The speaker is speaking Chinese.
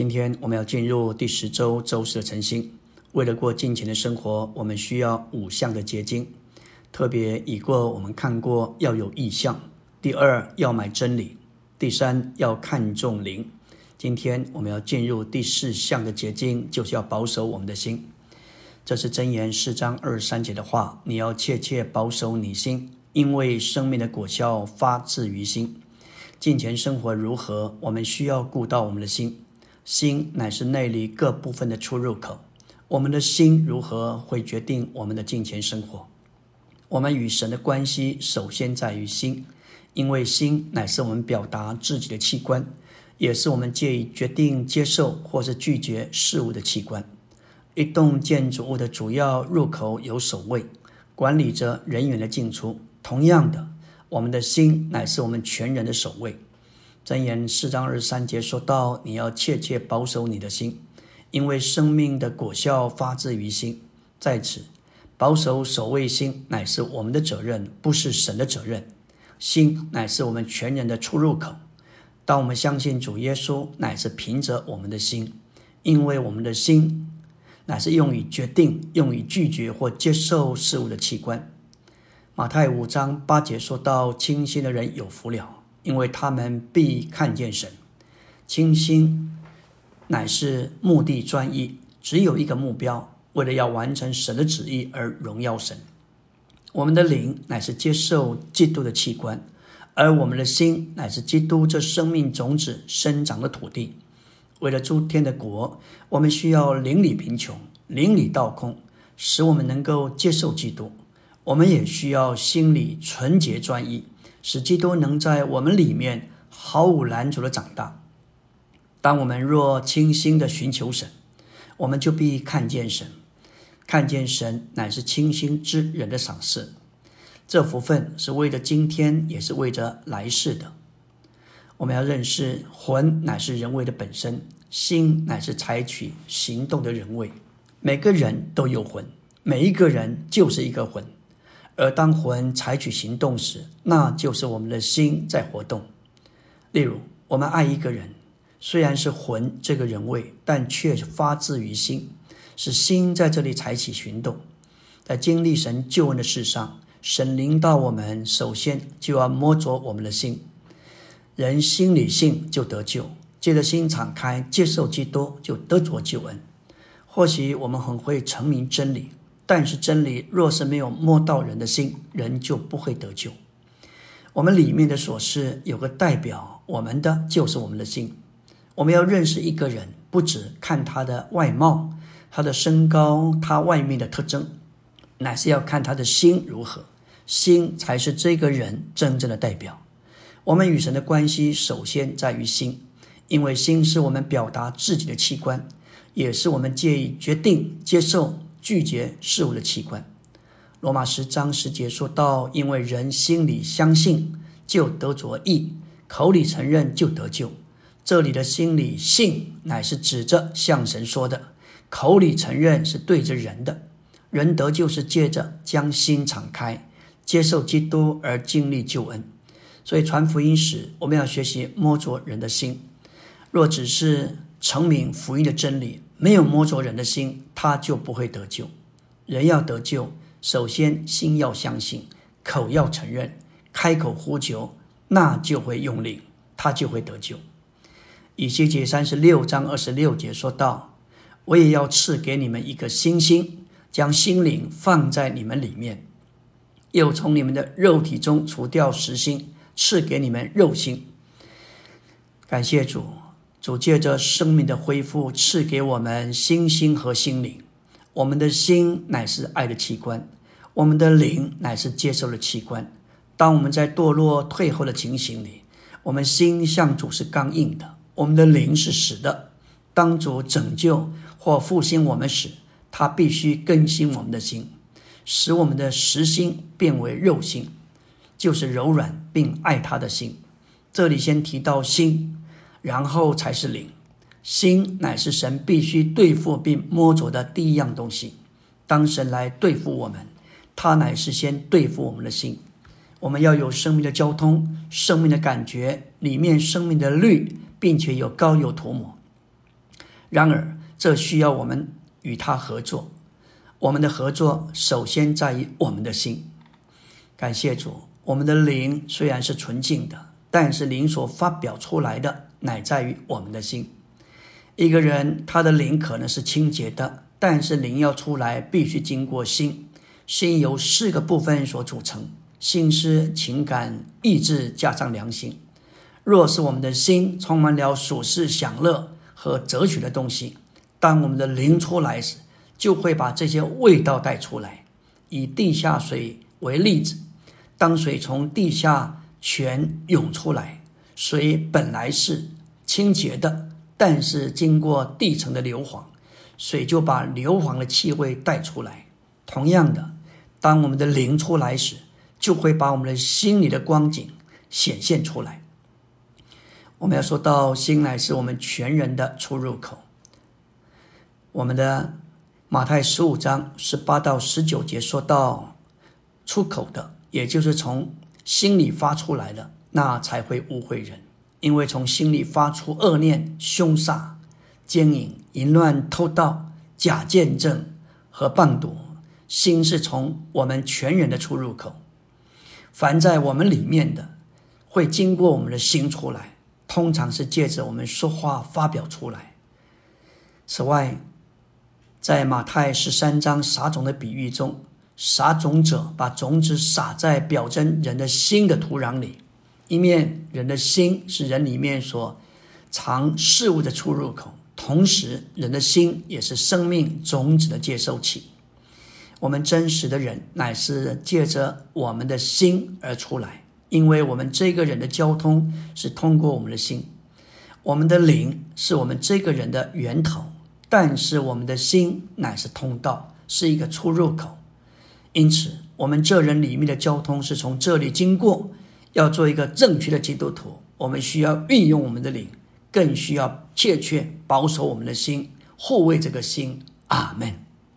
今天我们要进入第十周周四的晨星。为了过金钱的生活，我们需要五项的结晶。特别已过，我们看过要有意向。第二，要买真理。第三，要看重灵。今天我们要进入第四项的结晶，就是要保守我们的心。这是箴言四章二十三节的话：你要切切保守你心，因为生命的果效发自于心。金钱生活如何，我们需要顾到我们的心。心乃是内里各部分的出入口。我们的心如何，会决定我们的金钱生活。我们与神的关系，首先在于心，因为心乃是我们表达自己的器官，也是我们借以决定接受或是拒绝事物的器官。一栋建筑物的主要入口有守卫，管理着人员的进出。同样的。我们的心乃是我们全人的守卫。箴言四章二十三节说到：“你要切切保守你的心，因为生命的果效发自于心。”在此，保守守卫心乃是我们的责任，不是神的责任。心乃是我们全人的出入口。当我们相信主耶稣，乃是凭着我们的心，因为我们的心乃是用于决定、用于拒绝或接受事物的器官。马太五章八节说到：“清心的人有福了，因为他们必看见神。”清心乃是目的专一，只有一个目标，为了要完成神的旨意而荣耀神。我们的灵乃是接受基督的器官，而我们的心乃是基督这生命种子生长的土地。为了诸天的国，我们需要灵里贫穷，灵里倒空，使我们能够接受基督。我们也需要心里纯洁专一，使基督能在我们里面毫无拦阻的长大。当我们若清心的寻求神，我们就必看见神，看见神乃是清心之人的赏赐。这福分是为了今天，也是为着来世的。我们要认识魂乃是人为的本身，心乃是采取行动的人为。每个人都有魂，每一个人就是一个魂。而当魂采取行动时，那就是我们的心在活动。例如，我们爱一个人，虽然是魂这个人位，但却发自于心，是心在这里采取行动。在经历神救恩的事上，神领导我们，首先就要摸着我们的心。人心里信就得救，借着心敞开接受基督，就得着救恩。或许我们很会成名真理。但是真理若是没有摸到人的心，人就不会得救。我们里面的琐事有个代表，我们的就是我们的心。我们要认识一个人，不只看他的外貌、他的身高、他外面的特征，乃是要看他的心如何。心才是这个人真正的代表。我们与神的关系首先在于心，因为心是我们表达自己的器官，也是我们介意决定接受。拒绝事物的器官。罗马十章十节说到：“因为人心里相信，就得着义；口里承认，就得救。”这里的心里信，乃是指着向神说的；口里承认，是对着人的。人得救是借着将心敞开，接受基督而经历救恩。所以传福音时，我们要学习摸着人的心。若只是成名福音的真理，没有摸着人的心，他就不会得救。人要得救，首先心要相信，口要承认，开口呼求，那就会用力，他就会得救。以西结三十六章二十六节说道：“我也要赐给你们一个新心，将心灵放在你们里面，又从你们的肉体中除掉实心，赐给你们肉心。”感谢主。主借着生命的恢复，赐给我们心心和心灵。我们的心乃是爱的器官，我们的灵乃是接受的器官。当我们在堕落退后的情形里，我们心向主是刚硬的，我们的灵是死的。当主拯救或复兴我们时，他必须更新我们的心，使我们的实心变为肉心，就是柔软并爱他的心。这里先提到心。然后才是灵，心乃是神必须对付并摸着的第一样东西。当神来对付我们，他乃是先对付我们的心。我们要有生命的交通，生命的感觉，里面生命的律，并且有高油涂抹。然而，这需要我们与他合作。我们的合作首先在于我们的心。感谢主，我们的灵虽然是纯净的，但是灵所发表出来的乃在于我们的心。一个人他的灵可能是清洁的，但是灵要出来必须经过心。心由四个部分所组成：心思、情感、意志，加上良心。若是我们的心充满了俗世享乐和哲学的东西，当我们的灵出来时，就会把这些味道带出来。以地下水为例子，当水从地下泉涌出来，水本来是清洁的，但是经过地层的硫磺，水就把硫磺的气味带出来。同样的，当我们的灵出来时，就会把我们的心里的光景显现出来。我们要说到心乃是我们全人的出入口，我们的。马太十五章十八到十九节说到出口的，也就是从心里发出来的，那才会误会人。因为从心里发出恶念、凶杀、奸淫、淫乱、偷盗、假见证和谤毒，心是从我们全人的出入口。凡在我们里面的，会经过我们的心出来，通常是借着我们说话发表出来。此外，在马太十三章撒种的比喻中，撒种者把种子撒在表征人的心的土壤里。一面，人的心是人里面所藏事物的出入口；同时，人的心也是生命种子的接收器。我们真实的人乃是借着我们的心而出来，因为我们这个人的交通是通过我们的心。我们的灵是我们这个人的源头。但是我们的心乃是通道，是一个出入口，因此我们这人里面的交通是从这里经过。要做一个正确的基督徒，我们需要运用我们的灵，更需要切确保守我们的心，护卫这个心。阿门。